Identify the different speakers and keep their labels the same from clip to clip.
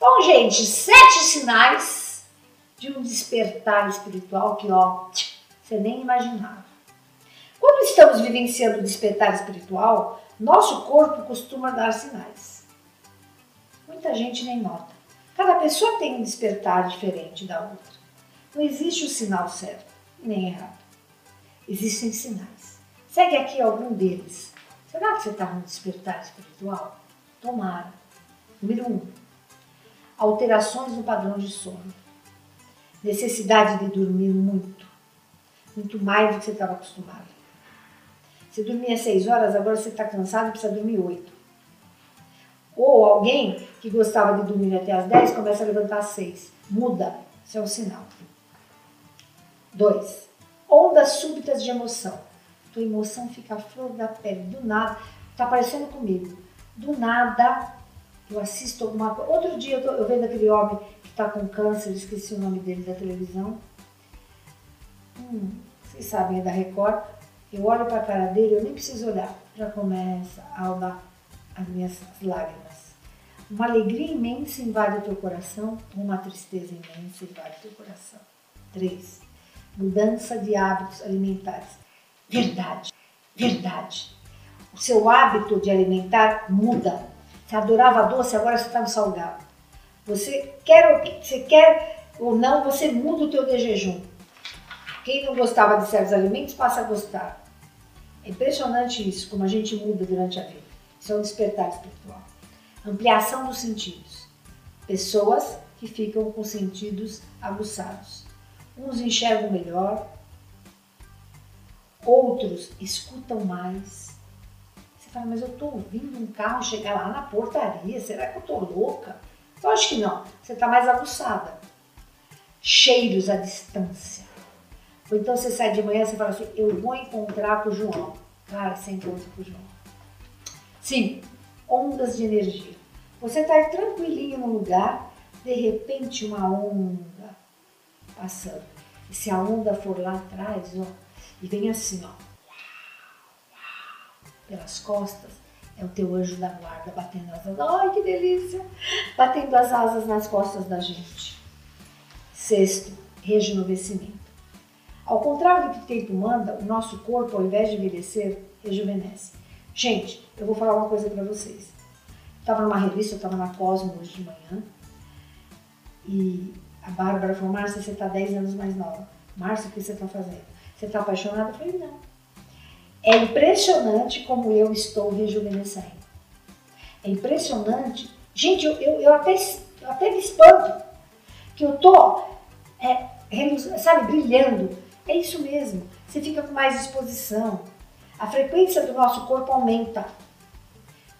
Speaker 1: Bom, gente, sete sinais de um despertar espiritual que, ó, você nem imaginava. Quando estamos vivenciando o despertar espiritual, nosso corpo costuma dar sinais. Muita gente nem nota. Cada pessoa tem um despertar diferente da outra. Não existe o sinal certo nem errado. Existem sinais. Segue aqui algum deles. Será que você está no despertar espiritual? Tomara. Número 1. Um, alterações no padrão de sono. Necessidade de dormir muito. Muito mais do que você estava acostumado. Você dormia 6 horas, agora você está cansado e precisa dormir 8. Ou alguém que gostava de dormir até as 10 começa a levantar às 6. Muda. Isso é um sinal. 2. Ondas súbitas de emoção. Tua emoção fica a flor da pele, do nada. Tá parecendo comigo. Do nada, eu assisto alguma coisa. Outro dia eu, tô, eu vendo aquele homem que está com câncer, esqueci o nome dele da televisão. Hum, vocês sabem, é da Record. Eu olho para a cara dele, eu nem preciso olhar. Já começa a dar as minhas lágrimas. Uma alegria imensa invade o teu coração, uma tristeza imensa invade o teu coração. 3 mudança de hábitos alimentares. Verdade, verdade. O seu hábito de alimentar muda. Você adorava doce, agora você está no salgado. Você quer, você quer ou não, você muda o teu de jejum. Quem não gostava de certos alimentos passa a gostar. É impressionante isso, como a gente muda durante a vida. Isso é um despertar espiritual. Ampliação dos sentidos. Pessoas que ficam com sentidos aguçados. Uns enxergam melhor, outros escutam mais. Você fala, mas eu estou ouvindo um carro chegar lá na portaria, será que eu estou louca? Eu acho que não, você está mais aguçada. Cheiros à distância. Ou então você sai de manhã e fala assim, eu vou encontrar com o João. Cara, você encontra com o João. Sim, ondas de energia. Você está tranquilinho no lugar, de repente uma onda passando. E se a onda for lá atrás, ó, e vem assim, ó, pelas costas, é o teu anjo da guarda batendo as asas. Ai, que delícia! Batendo as asas nas costas da gente. Sexto, rejuvenescimento. Ao contrário do que o tempo manda, o nosso corpo, ao invés de envelhecer, rejuvenesce. Gente, eu vou falar uma coisa para vocês. Estava numa revista, eu estava na Cosmo hoje de manhã, e a Bárbara falou, Márcia, você está 10 anos mais nova. Márcia, o que você está fazendo? Você está apaixonada? Eu falei, não. É impressionante como eu estou rejuvenescendo. É impressionante. Gente, eu, eu, eu até, eu até me espanto que eu tô, é, sabe, brilhando. É isso mesmo. Você fica com mais disposição. A frequência do nosso corpo aumenta.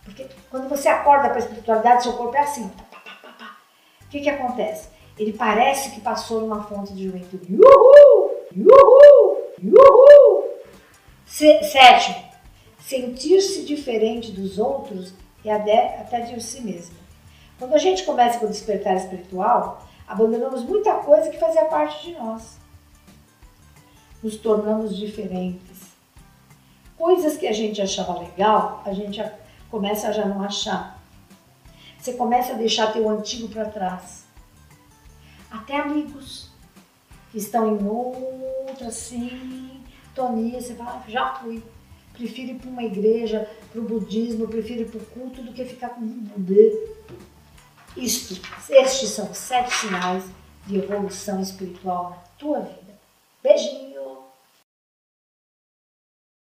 Speaker 1: Porque quando você acorda para a espiritualidade, seu corpo é assim. O que, que acontece? ele parece que passou numa fonte de juventude. Uhul! Uhul! Uhul! Sétimo, sentir-se diferente dos outros e até, de si mesmo. Quando a gente começa com o despertar espiritual, abandonamos muita coisa que fazia parte de nós. Nos tornamos diferentes. Coisas que a gente achava legal, a gente começa a já não achar. Você começa a deixar teu antigo para trás até amigos que estão em outra sintonia. Você fala, já fui. Prefiro ir para uma igreja, para o budismo, prefiro ir para o culto do que ficar com um Buda. Isto, estes são sete sinais de evolução espiritual na tua vida. Beijinho!